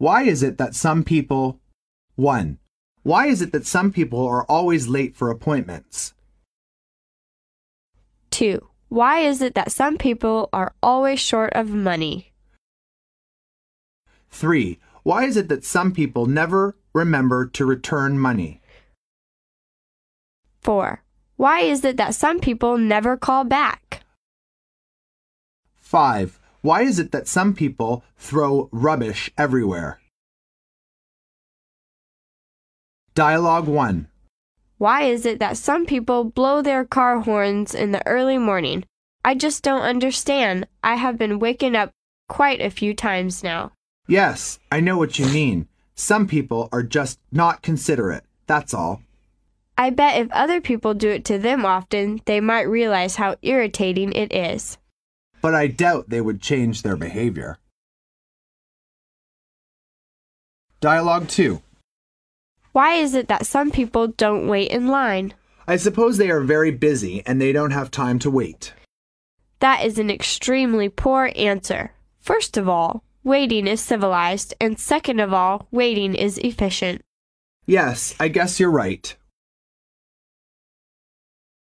Why is it that some people 1. Why is it that some people are always late for appointments? 2. Why is it that some people are always short of money? 3. Why is it that some people never remember to return money? 4. Why is it that some people never call back? 5. Why is it that some people throw rubbish everywhere? Dialogue 1. Why is it that some people blow their car horns in the early morning? I just don't understand. I have been waking up quite a few times now. Yes, I know what you mean. Some people are just not considerate. That's all. I bet if other people do it to them often, they might realize how irritating it is. But I doubt they would change their behavior. Dialogue 2. Why is it that some people don't wait in line? I suppose they are very busy and they don't have time to wait. That is an extremely poor answer. First of all, waiting is civilized, and second of all, waiting is efficient. Yes, I guess you're right.